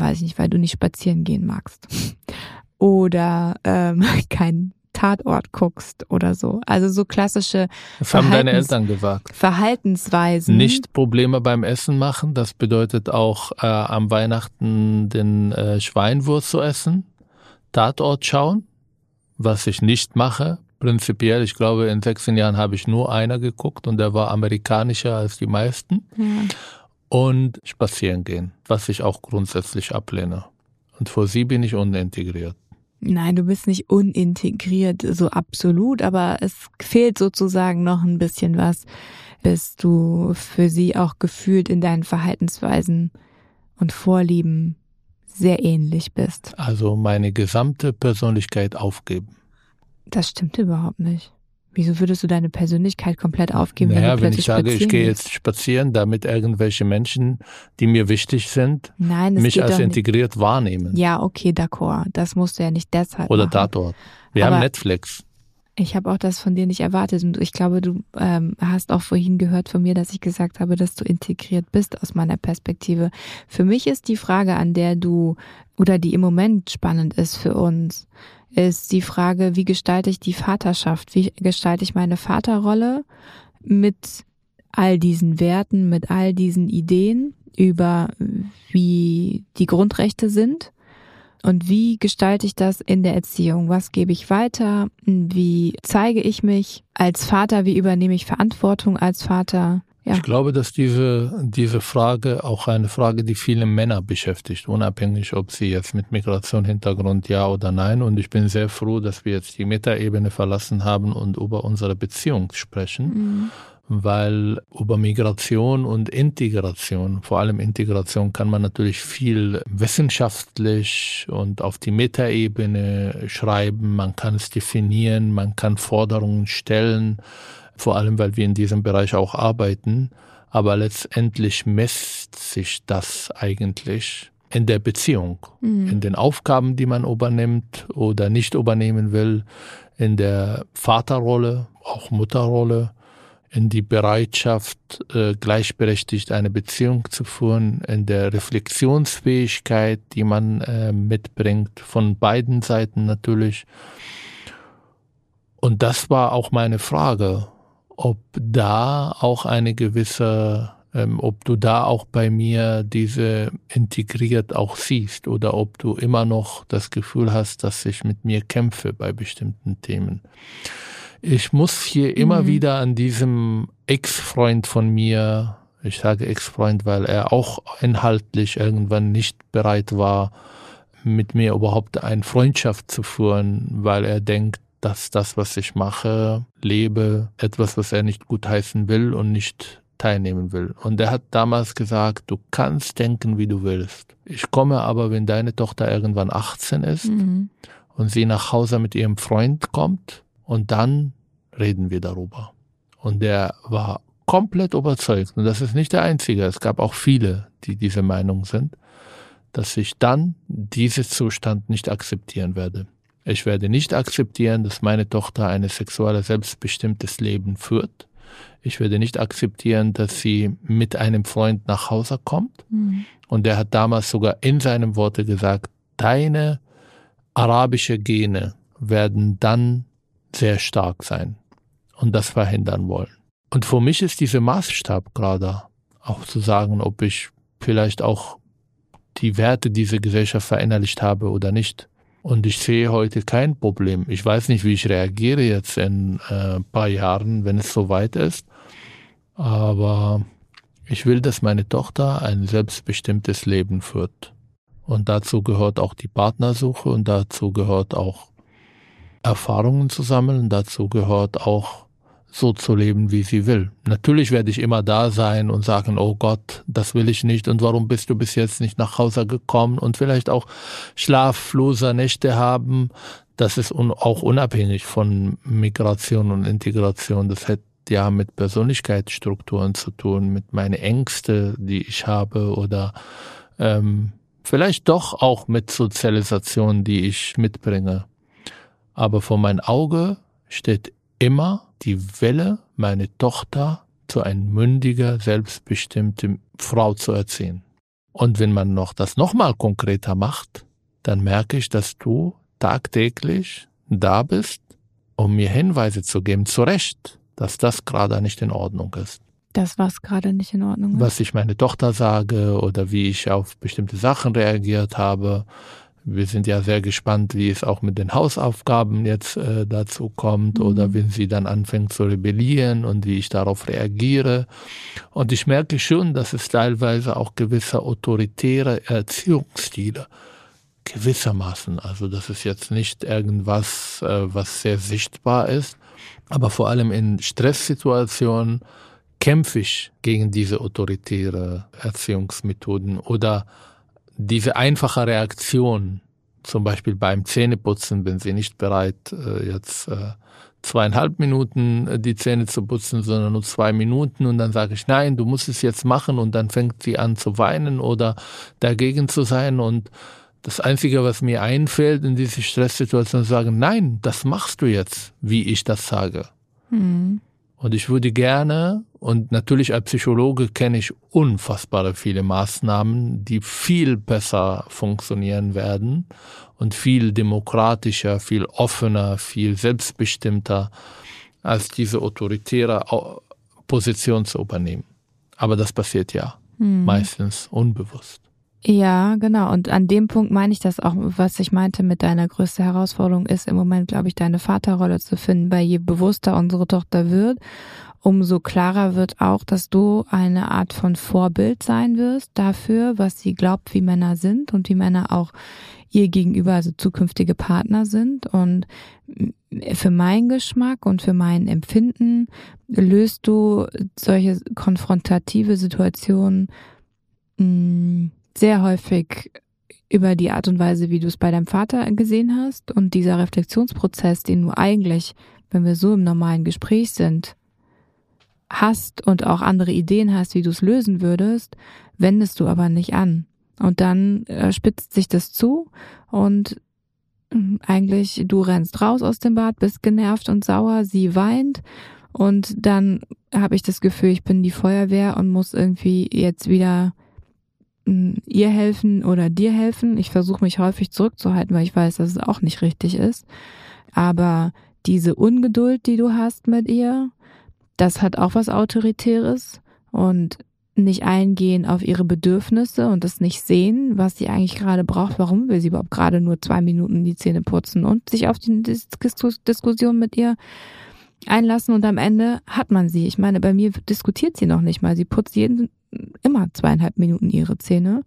weiß ich nicht, weil du nicht spazieren gehen magst. Oder ähm, kein Tatort guckst oder so. Also so klassische Das haben deine Eltern gesagt. Verhaltensweisen. Nicht Probleme beim Essen machen. Das bedeutet auch äh, am Weihnachten den äh, Schweinwurst zu essen. Tatort schauen, was ich nicht mache. Prinzipiell, ich glaube, in 16 Jahren habe ich nur einer geguckt und der war amerikanischer als die meisten. Ja und spazieren gehen, was ich auch grundsätzlich ablehne. Und vor sie bin ich unintegriert. Nein, du bist nicht unintegriert, so absolut, aber es fehlt sozusagen noch ein bisschen was, bis du für sie auch gefühlt in deinen Verhaltensweisen und Vorlieben sehr ähnlich bist. Also meine gesamte Persönlichkeit aufgeben. Das stimmt überhaupt nicht. Wieso würdest du deine Persönlichkeit komplett aufgeben? Naja, wenn, du wenn ich sage, ich gehe jetzt spazieren, damit irgendwelche Menschen, die mir wichtig sind, Nein, mich als integriert wahrnehmen. Nicht. Ja, okay, d'accord. Das musst du ja nicht deshalb Oder machen. Tatort. Wir Aber haben Netflix. Ich habe auch das von dir nicht erwartet und ich glaube, du ähm, hast auch vorhin gehört von mir, dass ich gesagt habe, dass du integriert bist aus meiner Perspektive. Für mich ist die Frage, an der du oder die im Moment spannend ist für uns, ist die Frage, wie gestalte ich die Vaterschaft? Wie gestalte ich meine Vaterrolle mit all diesen Werten, mit all diesen Ideen über wie die Grundrechte sind? Und wie gestalte ich das in der Erziehung? Was gebe ich weiter? Wie zeige ich mich als Vater? Wie übernehme ich Verantwortung als Vater? Ja. Ich glaube, dass diese, diese Frage auch eine Frage, die viele Männer beschäftigt, unabhängig, ob sie jetzt mit Migrationshintergrund ja oder nein. Und ich bin sehr froh, dass wir jetzt die Metaebene verlassen haben und über unsere Beziehung sprechen. Mhm. Weil über Migration und Integration, vor allem Integration, kann man natürlich viel wissenschaftlich und auf die Metaebene schreiben. Man kann es definieren, man kann Forderungen stellen vor allem weil wir in diesem Bereich auch arbeiten. Aber letztendlich messt sich das eigentlich in der Beziehung, Mhm. in den Aufgaben, die man übernimmt oder nicht übernehmen will, in der Vaterrolle, auch Mutterrolle, in die Bereitschaft, äh, gleichberechtigt eine Beziehung zu führen, in der Reflexionsfähigkeit, die man äh, mitbringt, von beiden Seiten natürlich. Und das war auch meine Frage, ob da auch eine gewisse, ähm, ob du da auch bei mir diese integriert auch siehst oder ob du immer noch das Gefühl hast, dass ich mit mir kämpfe bei bestimmten Themen. Ich muss hier immer mhm. wieder an diesem Ex-Freund von mir, ich sage Ex-Freund, weil er auch inhaltlich irgendwann nicht bereit war, mit mir überhaupt eine Freundschaft zu führen, weil er denkt, dass das, was ich mache, lebe, etwas, was er nicht gutheißen will und nicht teilnehmen will. Und er hat damals gesagt, du kannst denken, wie du willst. Ich komme aber, wenn deine Tochter irgendwann 18 ist mhm. und sie nach Hause mit ihrem Freund kommt, und dann reden wir darüber. Und der war komplett überzeugt, und das ist nicht der einzige, es gab auch viele, die diese Meinung sind, dass ich dann diesen Zustand nicht akzeptieren werde. Ich werde nicht akzeptieren, dass meine Tochter ein sexuelles, selbstbestimmtes Leben führt. Ich werde nicht akzeptieren, dass sie mit einem Freund nach Hause kommt. Mhm. Und der hat damals sogar in seinem Worte gesagt, deine arabische Gene werden dann sehr stark sein und das verhindern wollen. Und für mich ist dieser Maßstab gerade auch zu sagen, ob ich vielleicht auch die Werte dieser Gesellschaft verinnerlicht habe oder nicht. Und ich sehe heute kein Problem. Ich weiß nicht, wie ich reagiere jetzt in äh, ein paar Jahren, wenn es soweit ist. Aber ich will, dass meine Tochter ein selbstbestimmtes Leben führt. Und dazu gehört auch die Partnersuche und dazu gehört auch Erfahrungen zu sammeln. Dazu gehört auch so zu leben, wie sie will. Natürlich werde ich immer da sein und sagen, oh Gott, das will ich nicht und warum bist du bis jetzt nicht nach Hause gekommen und vielleicht auch schlaflose Nächte haben. Das ist un auch unabhängig von Migration und Integration. Das hat ja mit Persönlichkeitsstrukturen zu tun, mit meinen Ängste, die ich habe oder ähm, vielleicht doch auch mit Sozialisation, die ich mitbringe. Aber vor mein Auge steht immer die Welle, meine Tochter zu einer mündiger, selbstbestimmten Frau zu erziehen. Und wenn man noch das nochmal konkreter macht, dann merke ich, dass du tagtäglich da bist, um mir Hinweise zu geben, zu Recht, dass das gerade nicht in Ordnung ist. Das, was gerade nicht in Ordnung ist. Was ich meine Tochter sage oder wie ich auf bestimmte Sachen reagiert habe, wir sind ja sehr gespannt, wie es auch mit den Hausaufgaben jetzt äh, dazu kommt mhm. oder wenn sie dann anfängt zu rebellieren und wie ich darauf reagiere. Und ich merke schon, dass es teilweise auch gewisse autoritäre Erziehungsstile gewissermaßen, also das ist jetzt nicht irgendwas, äh, was sehr sichtbar ist, aber vor allem in Stresssituationen kämpfe ich gegen diese autoritäre Erziehungsmethoden oder diese einfache Reaktion, zum Beispiel beim Zähneputzen, wenn sie nicht bereit, äh, jetzt äh, zweieinhalb Minuten äh, die Zähne zu putzen, sondern nur zwei Minuten und dann sage ich, nein, du musst es jetzt machen und dann fängt sie an zu weinen oder dagegen zu sein und das Einzige, was mir einfällt in diese Stresssituation, ist sagen, nein, das machst du jetzt, wie ich das sage. Mhm. Und ich würde gerne, und natürlich als Psychologe kenne ich unfassbare viele Maßnahmen, die viel besser funktionieren werden und viel demokratischer, viel offener, viel selbstbestimmter als diese autoritäre Position zu übernehmen. Aber das passiert ja hm. meistens unbewusst. Ja, genau. Und an dem Punkt meine ich das auch, was ich meinte mit deiner größte Herausforderung ist im Moment, glaube ich, deine Vaterrolle zu finden, weil je bewusster unsere Tochter wird, umso klarer wird auch, dass du eine Art von Vorbild sein wirst dafür, was sie glaubt, wie Männer sind und wie Männer auch ihr gegenüber, also zukünftige Partner sind. Und für meinen Geschmack und für mein Empfinden löst du solche konfrontative Situationen mh, mm, sehr häufig über die Art und Weise, wie du es bei deinem Vater gesehen hast und dieser Reflexionsprozess, den du eigentlich, wenn wir so im normalen Gespräch sind, hast und auch andere Ideen hast, wie du es lösen würdest, wendest du aber nicht an. Und dann äh, spitzt sich das zu und hm, eigentlich du rennst raus aus dem Bad, bist genervt und sauer, sie weint Und dann habe ich das Gefühl, ich bin die Feuerwehr und muss irgendwie jetzt wieder mh, ihr helfen oder dir helfen. Ich versuche mich häufig zurückzuhalten, weil ich weiß, dass es auch nicht richtig ist. Aber diese Ungeduld, die du hast mit ihr, das hat auch was Autoritäres und nicht eingehen auf ihre Bedürfnisse und das nicht sehen, was sie eigentlich gerade braucht. Warum will sie überhaupt gerade nur zwei Minuten die Zähne putzen und sich auf die Dis Diskussion mit ihr einlassen und am Ende hat man sie. Ich meine, bei mir diskutiert sie noch nicht mal. Sie putzt jeden immer zweieinhalb Minuten ihre Zähne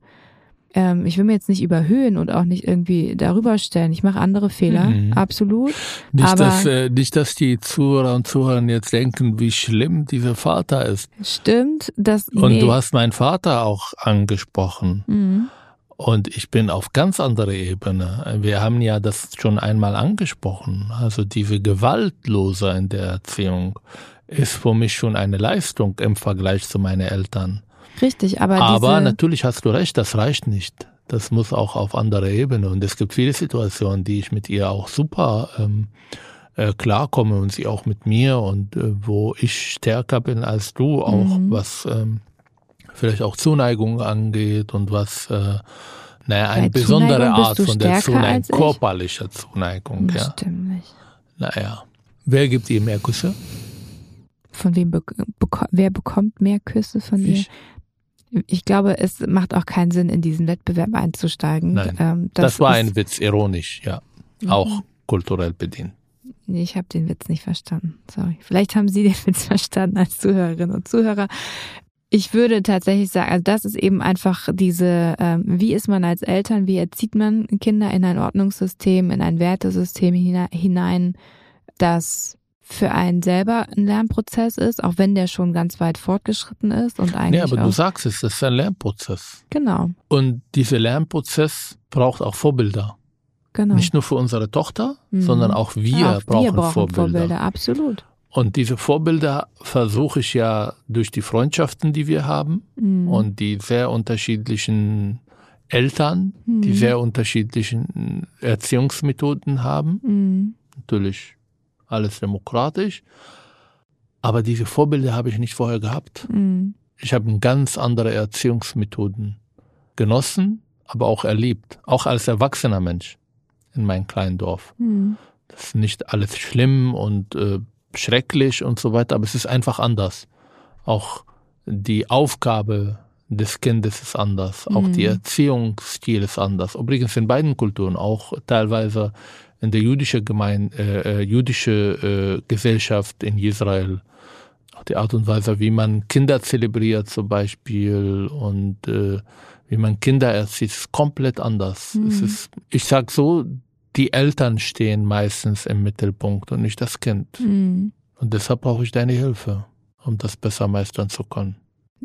ähm, ich will mir jetzt nicht überhöhen und auch nicht irgendwie darüber stellen. Ich mache andere Fehler, mhm. absolut. Nicht, aber dass, äh, nicht, dass die Zuhörer und Zuhörer jetzt denken, wie schlimm dieser Vater ist. Stimmt, das. Und nee. du hast meinen Vater auch angesprochen. Mhm. Und ich bin auf ganz andere Ebene. Wir haben ja das schon einmal angesprochen. Also diese Gewaltlose in der Erziehung ist für mich schon eine Leistung im Vergleich zu meinen Eltern. Richtig, aber Aber natürlich hast du recht, das reicht nicht. Das muss auch auf anderer Ebene. Und es gibt viele Situationen, die ich mit ihr auch super ähm, äh, klarkomme und sie auch mit mir und äh, wo ich stärker bin als du, auch mhm. was ähm, vielleicht auch Zuneigung angeht und was äh, naja, eine Bei besondere Zuneigung Art von der Zuneigung, körperliche Zuneigung. Das ja. Stimmt nicht. Naja. Wer gibt ihr mehr Küsse? Von wem be wer bekommt mehr Küsse von ich. ihr? Ich glaube, es macht auch keinen Sinn, in diesen Wettbewerb einzusteigen. Nein, ähm, das, das, war ein Witz, ironisch, ja. Mhm. Auch kulturell bedient. Ich habe den Witz nicht verstanden. Sorry. Vielleicht haben Sie den Witz verstanden als Zuhörerinnen und Zuhörer. Ich würde tatsächlich sagen, also das ist eben einfach diese, ähm, wie ist man als Eltern, wie erzieht man Kinder in ein Ordnungssystem, in ein Wertesystem hinein, das für einen selber ein Lernprozess ist, auch wenn der schon ganz weit fortgeschritten ist und eigentlich. Ja, aber du sagst es, das ist ein Lernprozess. Genau. Und dieser Lernprozess braucht auch Vorbilder. Genau. Nicht nur für unsere Tochter, mhm. sondern auch wir, auch brauchen, wir brauchen Vorbilder. Vorbilder. Absolut. Und diese Vorbilder versuche ich ja durch die Freundschaften, die wir haben mhm. und die sehr unterschiedlichen Eltern, mhm. die sehr unterschiedlichen Erziehungsmethoden haben. Mhm. Natürlich alles demokratisch. Aber diese Vorbilder habe ich nicht vorher gehabt. Mhm. Ich habe ganz andere Erziehungsmethoden genossen, aber auch erlebt, auch als erwachsener Mensch in meinem kleinen Dorf. Mhm. Das ist nicht alles schlimm und äh, schrecklich und so weiter, aber es ist einfach anders. Auch die Aufgabe des Kindes ist anders, auch mhm. die Erziehungsstil ist anders. Übrigens in beiden Kulturen, auch teilweise in der jüdische Gemeinde, äh, äh, jüdische äh, Gesellschaft in Israel. Auch die Art und Weise, wie man Kinder zelebriert zum Beispiel und äh, wie man Kinder erzieht, ist komplett anders. Mhm. Es ist, ich sag so, die Eltern stehen meistens im Mittelpunkt und nicht das Kind. Mhm. Und deshalb brauche ich deine Hilfe, um das besser meistern zu können.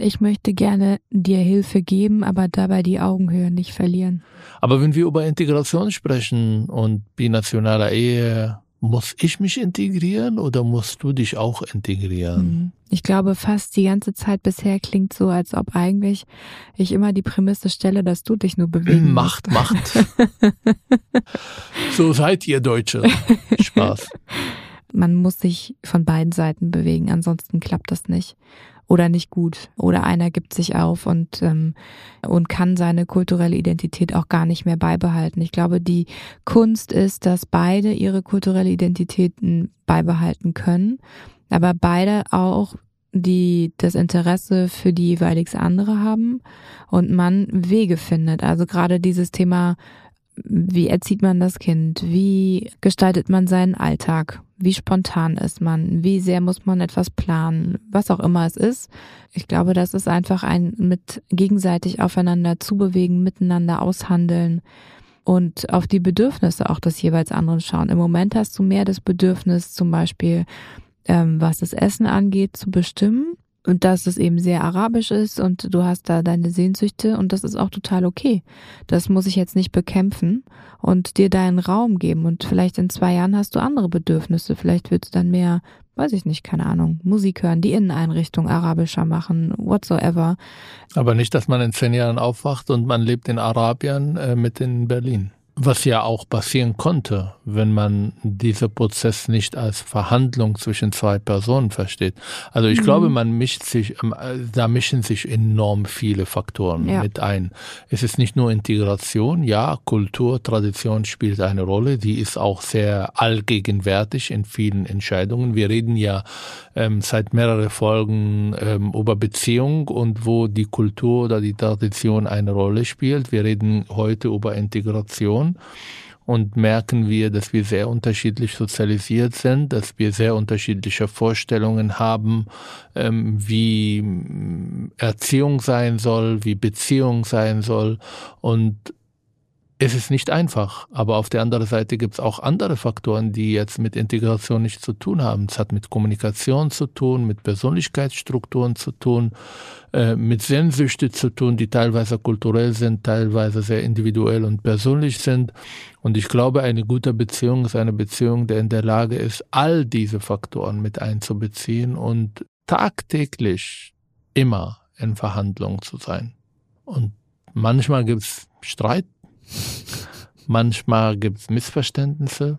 Ich möchte gerne dir Hilfe geben, aber dabei die Augenhöhe nicht verlieren. Aber wenn wir über Integration sprechen und binationaler Ehe, muss ich mich integrieren oder musst du dich auch integrieren? Mhm. Ich glaube, fast die ganze Zeit bisher klingt so, als ob eigentlich ich immer die Prämisse stelle, dass du dich nur bewegen Macht, musst. Macht. so seid ihr Deutsche. Spaß. Man muss sich von beiden Seiten bewegen, ansonsten klappt das nicht oder nicht gut oder einer gibt sich auf und ähm, und kann seine kulturelle Identität auch gar nicht mehr beibehalten. Ich glaube, die Kunst ist, dass beide ihre kulturelle Identitäten beibehalten können, aber beide auch die das Interesse für die jeweils andere haben und man Wege findet. Also gerade dieses Thema wie erzieht man das Kind? Wie gestaltet man seinen Alltag? Wie spontan ist man? Wie sehr muss man etwas planen? Was auch immer es ist. Ich glaube, das ist einfach ein mit gegenseitig aufeinander zubewegen, miteinander aushandeln und auf die Bedürfnisse auch des jeweils anderen schauen. Im Moment hast du mehr das Bedürfnis, zum Beispiel, ähm, was das Essen angeht, zu bestimmen und dass es eben sehr arabisch ist und du hast da deine Sehnsüchte und das ist auch total okay. Das muss ich jetzt nicht bekämpfen und dir deinen Raum geben und vielleicht in zwei Jahren hast du andere Bedürfnisse. Vielleicht willst du dann mehr, weiß ich nicht, keine Ahnung, Musik hören, die Inneneinrichtung arabischer machen, whatsoever. Aber nicht, dass man in zehn Jahren aufwacht und man lebt in Arabien äh, mit in Berlin. Was ja auch passieren konnte, wenn man diesen Prozess nicht als Verhandlung zwischen zwei Personen versteht. Also ich mhm. glaube, man mischt sich, ähm, da mischen sich enorm viele Faktoren ja. mit ein. Es ist nicht nur Integration, ja, Kultur, Tradition spielt eine Rolle, die ist auch sehr allgegenwärtig in vielen Entscheidungen. Wir reden ja ähm, seit mehreren Folgen ähm, über Beziehung und wo die Kultur oder die Tradition eine Rolle spielt. Wir reden heute über Integration und merken wir, dass wir sehr unterschiedlich sozialisiert sind, dass wir sehr unterschiedliche Vorstellungen haben, ähm, wie Erziehung sein soll, wie Beziehung sein soll und es ist nicht einfach, aber auf der anderen Seite gibt es auch andere Faktoren, die jetzt mit Integration nichts zu tun haben. Es hat mit Kommunikation zu tun, mit Persönlichkeitsstrukturen zu tun, äh, mit Sehnsüchte zu tun, die teilweise kulturell sind, teilweise sehr individuell und persönlich sind. Und ich glaube, eine gute Beziehung ist eine Beziehung, der in der Lage ist, all diese Faktoren mit einzubeziehen und tagtäglich immer in Verhandlung zu sein. Und manchmal gibt es Streit, Manchmal gibt es Missverständnisse,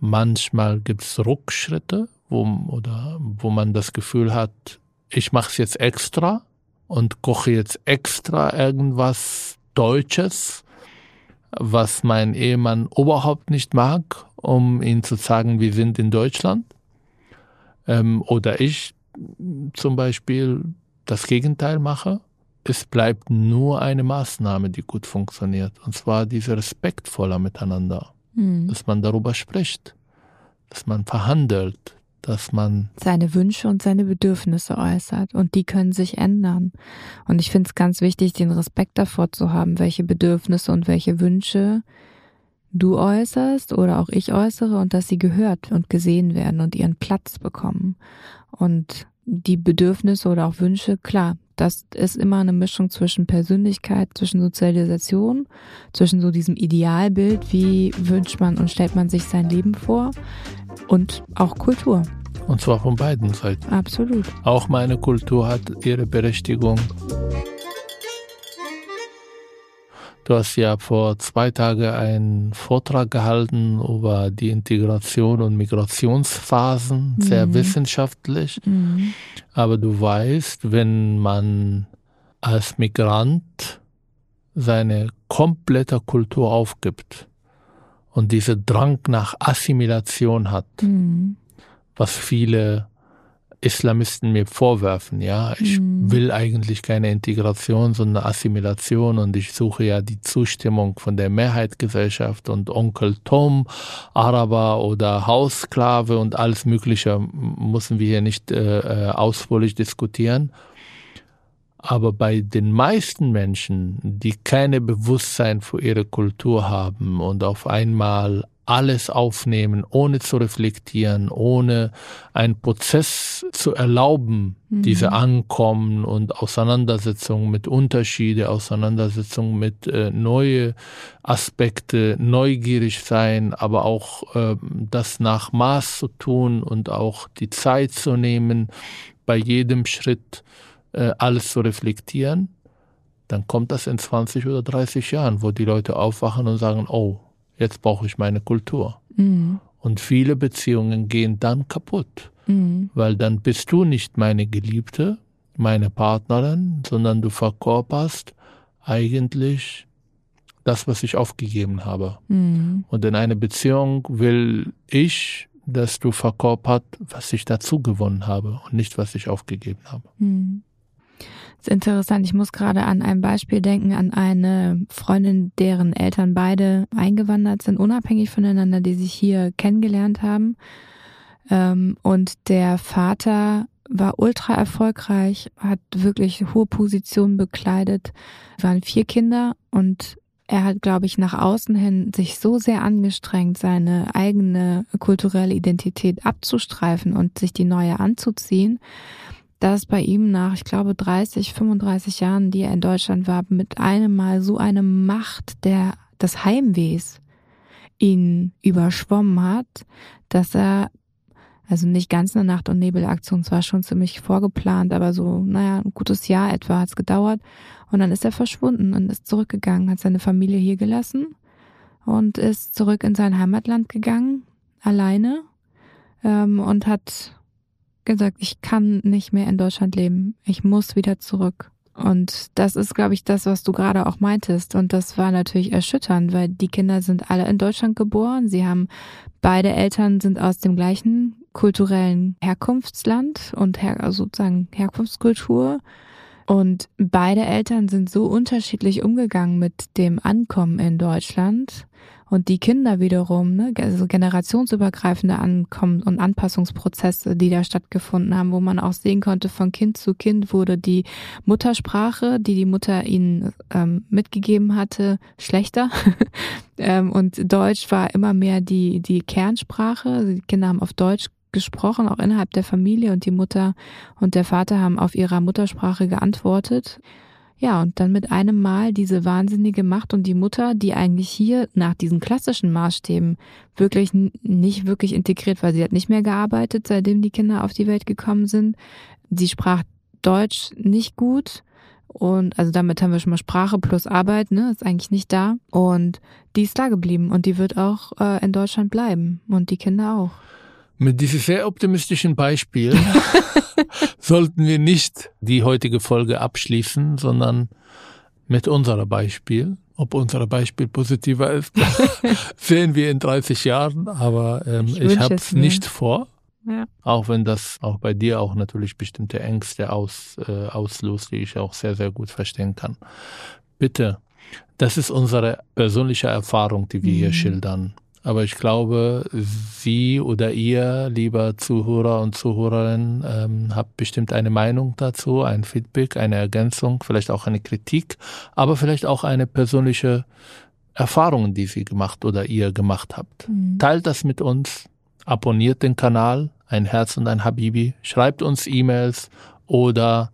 manchmal gibt es Rückschritte, wo, oder wo man das Gefühl hat, ich mache es jetzt extra und koche jetzt extra irgendwas Deutsches, was mein Ehemann überhaupt nicht mag, um ihm zu sagen, wir sind in Deutschland. Ähm, oder ich zum Beispiel das Gegenteil mache es bleibt nur eine Maßnahme, die gut funktioniert. Und zwar diese respektvoller Miteinander. Mhm. Dass man darüber spricht, dass man verhandelt, dass man seine Wünsche und seine Bedürfnisse äußert und die können sich ändern. Und ich finde es ganz wichtig, den Respekt davor zu haben, welche Bedürfnisse und welche Wünsche du äußerst oder auch ich äußere und dass sie gehört und gesehen werden und ihren Platz bekommen. Und die Bedürfnisse oder auch Wünsche, klar, das ist immer eine Mischung zwischen Persönlichkeit, zwischen Sozialisation, zwischen so diesem Idealbild, wie wünscht man und stellt man sich sein Leben vor und auch Kultur. Und zwar von beiden Seiten. Absolut. Auch meine Kultur hat ihre Berechtigung. Du hast ja vor zwei Tagen einen Vortrag gehalten über die Integration und Migrationsphasen, sehr mhm. wissenschaftlich. Mhm. Aber du weißt, wenn man als Migrant seine komplette Kultur aufgibt und diese Drang nach Assimilation hat, mhm. was viele Islamisten mir vorwerfen, ja. Ich mhm. will eigentlich keine Integration, sondern Assimilation und ich suche ja die Zustimmung von der Mehrheitsgesellschaft und Onkel Tom, Araber oder Haussklave und alles Mögliche müssen wir hier nicht äh, äh, ausführlich diskutieren. Aber bei den meisten Menschen, die keine Bewusstsein für ihre Kultur haben und auf einmal alles aufnehmen, ohne zu reflektieren, ohne einen Prozess zu erlauben, mhm. diese Ankommen und Auseinandersetzung mit Unterschiede, Auseinandersetzung mit äh, neue Aspekte, neugierig sein, aber auch äh, das nach Maß zu tun und auch die Zeit zu nehmen, bei jedem Schritt äh, alles zu reflektieren, dann kommt das in 20 oder 30 Jahren, wo die Leute aufwachen und sagen, oh, jetzt brauche ich meine Kultur. Mhm. Und viele Beziehungen gehen dann kaputt, mhm. weil dann bist du nicht meine Geliebte, meine Partnerin, sondern du verkörperst eigentlich das, was ich aufgegeben habe. Mhm. Und in einer Beziehung will ich, dass du verkörpert, was ich dazu gewonnen habe und nicht, was ich aufgegeben habe. Mhm ist interessant. Ich muss gerade an ein Beispiel denken, an eine Freundin, deren Eltern beide eingewandert sind, unabhängig voneinander, die sich hier kennengelernt haben. Ähm, und der Vater war ultra erfolgreich, hat wirklich hohe Positionen bekleidet, waren vier Kinder und er hat, glaube ich, nach außen hin sich so sehr angestrengt, seine eigene kulturelle Identität abzustreifen und sich die neue anzuziehen, dass bei ihm nach, ich glaube, 30, 35 Jahren, die er in Deutschland war, mit einem Mal so eine Macht der, des Heimwehs ihn überschwommen hat, dass er, also nicht ganz eine Nacht- und Nebelaktion, zwar schon ziemlich vorgeplant, aber so, naja, ein gutes Jahr etwa hat es gedauert. Und dann ist er verschwunden und ist zurückgegangen, hat seine Familie hier gelassen und ist zurück in sein Heimatland gegangen, alleine, ähm, und hat gesagt, ich kann nicht mehr in Deutschland leben. Ich muss wieder zurück. Und das ist, glaube ich, das, was du gerade auch meintest. Und das war natürlich erschütternd, weil die Kinder sind alle in Deutschland geboren. Sie haben beide Eltern sind aus dem gleichen kulturellen Herkunftsland und her also sozusagen Herkunftskultur. Und beide Eltern sind so unterschiedlich umgegangen mit dem Ankommen in Deutschland. Und die Kinder wiederum, ne, also generationsübergreifende Ankommen und Anpassungsprozesse, die da stattgefunden haben, wo man auch sehen konnte, von Kind zu Kind wurde die Muttersprache, die die Mutter ihnen ähm, mitgegeben hatte, schlechter. ähm, und Deutsch war immer mehr die, die Kernsprache. Die Kinder haben auf Deutsch gesprochen, auch innerhalb der Familie und die Mutter und der Vater haben auf ihrer Muttersprache geantwortet. Ja, und dann mit einem Mal diese wahnsinnige Macht und die Mutter, die eigentlich hier nach diesen klassischen Maßstäben wirklich nicht wirklich integriert war. Sie hat nicht mehr gearbeitet, seitdem die Kinder auf die Welt gekommen sind. Sie sprach Deutsch nicht gut. Und also damit haben wir schon mal Sprache plus Arbeit, ne, ist eigentlich nicht da. Und die ist da geblieben und die wird auch äh, in Deutschland bleiben und die Kinder auch. Mit diesem sehr optimistischen Beispiel sollten wir nicht die heutige Folge abschließen, sondern mit unserem Beispiel. Ob unser Beispiel positiver ist, sehen wir in 30 Jahren, aber ähm, ich, ich habe es nicht vor. Ja. Auch wenn das auch bei dir auch natürlich bestimmte Ängste aus, äh, auslöst, die ich auch sehr, sehr gut verstehen kann. Bitte, das ist unsere persönliche Erfahrung, die wir mhm. hier schildern. Aber ich glaube, Sie oder ihr, lieber Zuhörer und Zuhörerin, ähm, habt bestimmt eine Meinung dazu, ein Feedback, eine Ergänzung, vielleicht auch eine Kritik, aber vielleicht auch eine persönliche Erfahrung, die Sie gemacht oder ihr gemacht habt. Mhm. Teilt das mit uns, abonniert den Kanal, ein Herz und ein Habibi, schreibt uns E-Mails oder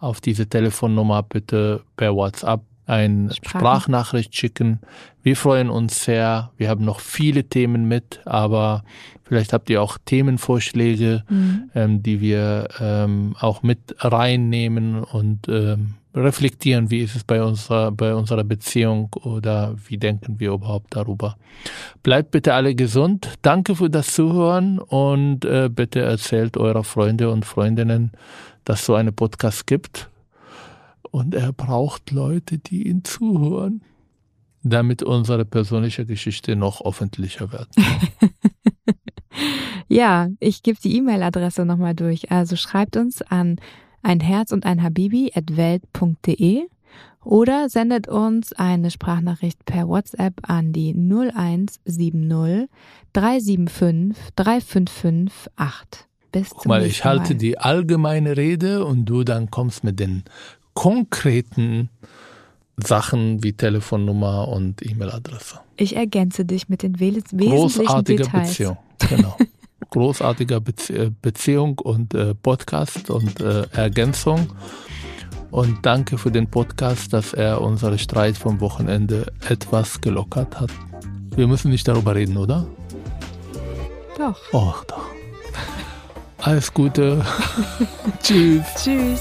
auf diese Telefonnummer bitte per WhatsApp ein Sprachnachricht schicken. Wir freuen uns sehr. Wir haben noch viele Themen mit, aber vielleicht habt ihr auch Themenvorschläge, mhm. ähm, die wir ähm, auch mit reinnehmen und ähm, reflektieren, wie ist es bei unserer, bei unserer Beziehung oder wie denken wir überhaupt darüber. Bleibt bitte alle gesund. Danke für das Zuhören und äh, bitte erzählt eurer Freunde und Freundinnen, dass so eine Podcast gibt und er braucht Leute, die ihn zuhören, damit unsere persönliche Geschichte noch öffentlicher wird. ja, ich gebe die E-Mail-Adresse nochmal durch. Also schreibt uns an ein Herz und ein Habibi at welt.de oder sendet uns eine Sprachnachricht per WhatsApp an die 0170 375 3558. Bis Guck mal, ich halte die allgemeine Rede und du dann kommst mit den konkreten Sachen wie Telefonnummer und E-Mail-Adresse. Ich ergänze dich mit den wesentlichen Großartige Details. Beziehung, genau. Großartiger Bezie äh, Beziehung und äh, Podcast und äh, Ergänzung. Und danke für den Podcast, dass er unseren Streit vom Wochenende etwas gelockert hat. Wir müssen nicht darüber reden, oder? Doch. Och, doch. Alles Gute. Tschüss. Tschüss.